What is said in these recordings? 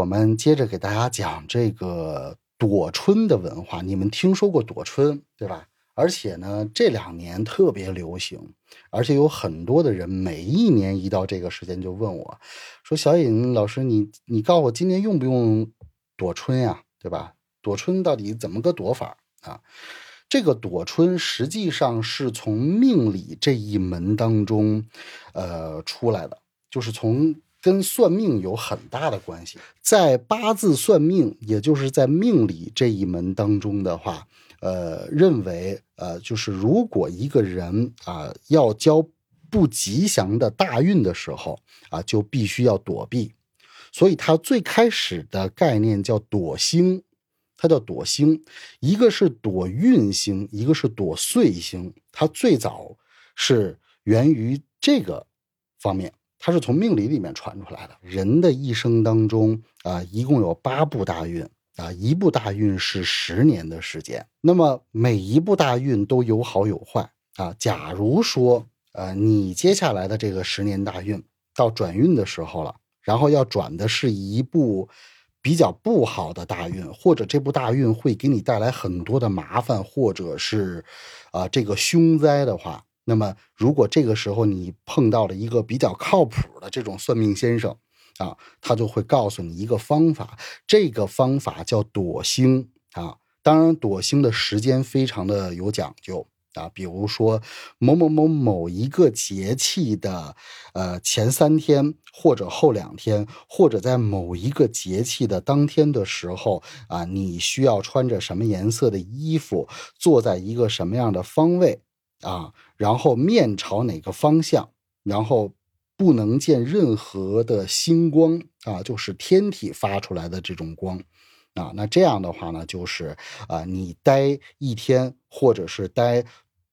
我们接着给大家讲这个躲春的文化。你们听说过躲春对吧？而且呢，这两年特别流行，而且有很多的人每一年一到这个时间就问我，说：“小尹老师，你你告诉我今年用不用躲春呀？对吧？躲春到底怎么个躲法啊？这个躲春实际上是从命理这一门当中，呃出来的，就是从。”跟算命有很大的关系，在八字算命，也就是在命理这一门当中的话，呃，认为呃，就是如果一个人啊要交不吉祥的大运的时候啊，就必须要躲避，所以它最开始的概念叫躲星，它叫躲星，一个是躲运星，一个是躲岁星，它最早是源于这个方面。它是从命理里面传出来的。人的一生当中啊，一共有八部大运啊，一部大运是十年的时间。那么每一部大运都有好有坏啊。假如说呃，你接下来的这个十年大运到转运的时候了，然后要转的是一部比较不好的大运，或者这部大运会给你带来很多的麻烦，或者是啊这个凶灾的话。那么，如果这个时候你碰到了一个比较靠谱的这种算命先生，啊，他就会告诉你一个方法，这个方法叫躲星啊。当然，躲星的时间非常的有讲究啊，比如说某某某某一个节气的呃前三天，或者后两天，或者在某一个节气的当天的时候啊，你需要穿着什么颜色的衣服，坐在一个什么样的方位。啊，然后面朝哪个方向，然后不能见任何的星光啊，就是天体发出来的这种光啊。那这样的话呢，就是啊，你待一天或者是待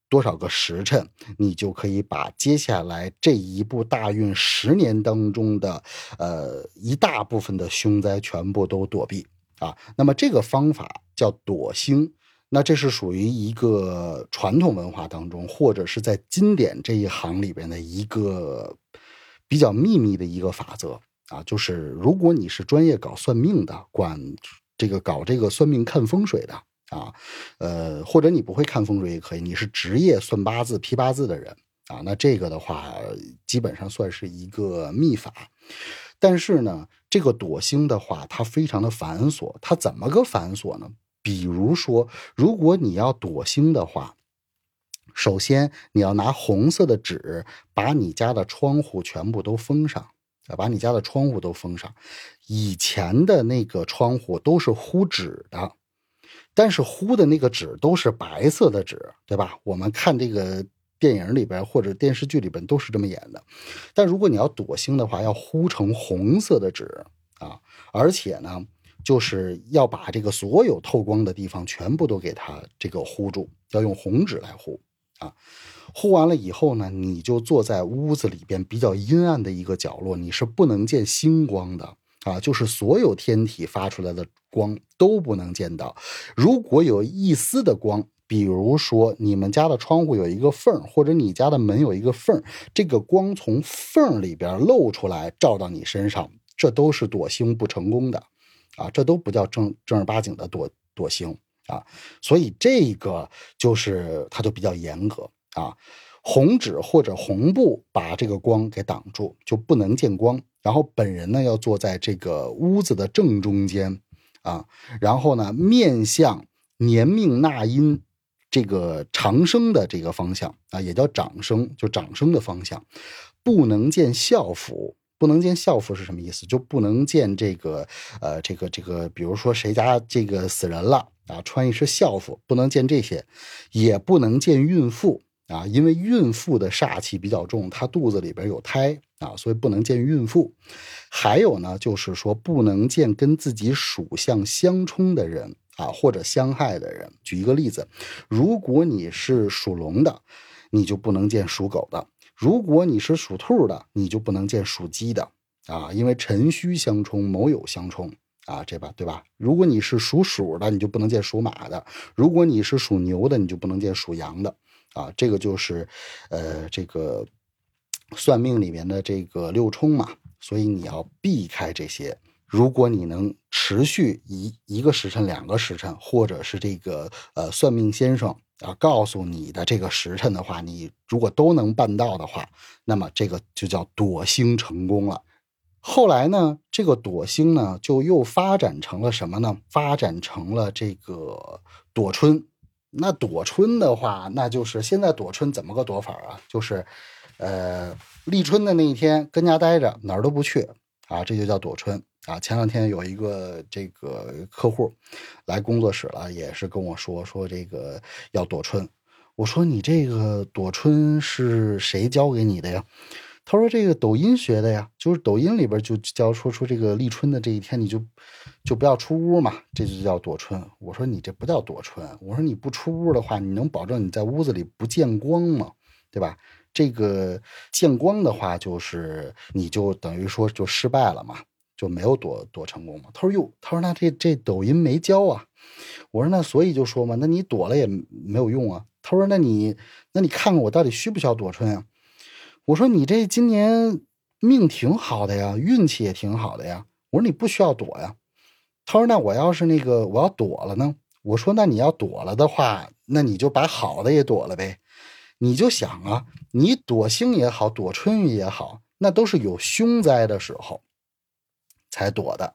多少个时辰，你就可以把接下来这一部大运十年当中的呃一大部分的凶灾全部都躲避啊。那么这个方法叫躲星。那这是属于一个传统文化当中，或者是在经典这一行里边的一个比较秘密的一个法则啊，就是如果你是专业搞算命的，管这个搞这个算命看风水的啊，呃，或者你不会看风水也可以，你是职业算八字批八字的人啊，那这个的话基本上算是一个秘法。但是呢，这个躲星的话，它非常的繁琐，它怎么个繁琐呢？比如说，如果你要躲星的话，首先你要拿红色的纸把你家的窗户全部都封上啊，把你家的窗户都封上。以前的那个窗户都是糊纸的，但是糊的那个纸都是白色的纸，对吧？我们看这个电影里边或者电视剧里边都是这么演的。但如果你要躲星的话，要糊成红色的纸啊，而且呢。就是要把这个所有透光的地方全部都给它这个糊住，要用红纸来糊啊。糊完了以后呢，你就坐在屋子里边比较阴暗的一个角落，你是不能见星光的啊。就是所有天体发出来的光都不能见到。如果有一丝的光，比如说你们家的窗户有一个缝，或者你家的门有一个缝，这个光从缝里边露出来照到你身上，这都是躲星不成功的。啊，这都不叫正正儿八经的躲躲星啊，所以这个就是它就比较严格啊，红纸或者红布把这个光给挡住，就不能见光。然后本人呢要坐在这个屋子的正中间啊，然后呢面向年命纳音这个长生的这个方向啊，也叫长生，就长生的方向，不能见校府。不能见校服是什么意思？就不能见这个，呃，这个这个，比如说谁家这个死人了啊，穿一身校服，不能见这些，也不能见孕妇啊，因为孕妇的煞气比较重，她肚子里边有胎啊，所以不能见孕妇。还有呢，就是说不能见跟自己属相相冲的人啊，或者相害的人。举一个例子，如果你是属龙的，你就不能见属狗的。如果你是属兔的，你就不能见属鸡的啊，因为辰戌相冲，卯酉相冲啊，这吧，对吧？如果你是属鼠的，你就不能见属马的；如果你是属牛的，你就不能见属羊的啊。这个就是，呃，这个算命里面的这个六冲嘛，所以你要避开这些如果你能持续一一个时辰、两个时辰，或者是这个呃算命先生啊告诉你的这个时辰的话，你如果都能办到的话，那么这个就叫躲星成功了。后来呢，这个躲星呢就又发展成了什么呢？发展成了这个躲春。那躲春的话，那就是现在躲春怎么个躲法啊？就是，呃，立春的那一天跟家待着，哪儿都不去啊，这就叫躲春啊。前两天有一个这个客户来工作室了，也是跟我说说这个要躲春。我说你这个躲春是谁教给你的呀？他说：“这个抖音学的呀，就是抖音里边就教说出这个立春的这一天，你就就不要出屋嘛，这就叫躲春。”我说：“你这不叫躲春，我说你不出屋的话，你能保证你在屋子里不见光吗？对吧？这个见光的话，就是你就等于说就失败了嘛，就没有躲躲成功嘛。”他说：“哟，他说那这这抖音没教啊。”我说：“那所以就说嘛，那你躲了也没有用啊。”他说：“那你那你看看我到底需不需要躲春啊？”我说你这今年命挺好的呀，运气也挺好的呀。我说你不需要躲呀。他说那我要是那个我要躲了呢？我说那你要躲了的话，那你就把好的也躲了呗。你就想啊，你躲星也好，躲春运也好，那都是有凶灾的时候才躲的，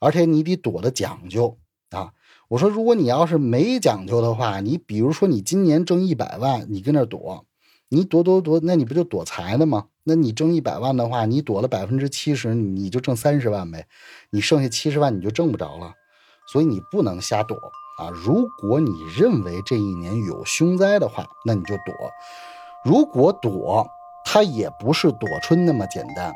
而且你得躲的讲究啊。我说如果你要是没讲究的话，你比如说你今年挣一百万，你跟那躲。你躲躲躲，那你不就躲财呢吗？那你挣一百万的话，你躲了百分之七十，你就挣三十万呗。你剩下七十万你就挣不着了，所以你不能瞎躲啊！如果你认为这一年有凶灾的话，那你就躲。如果躲，它也不是躲春那么简单，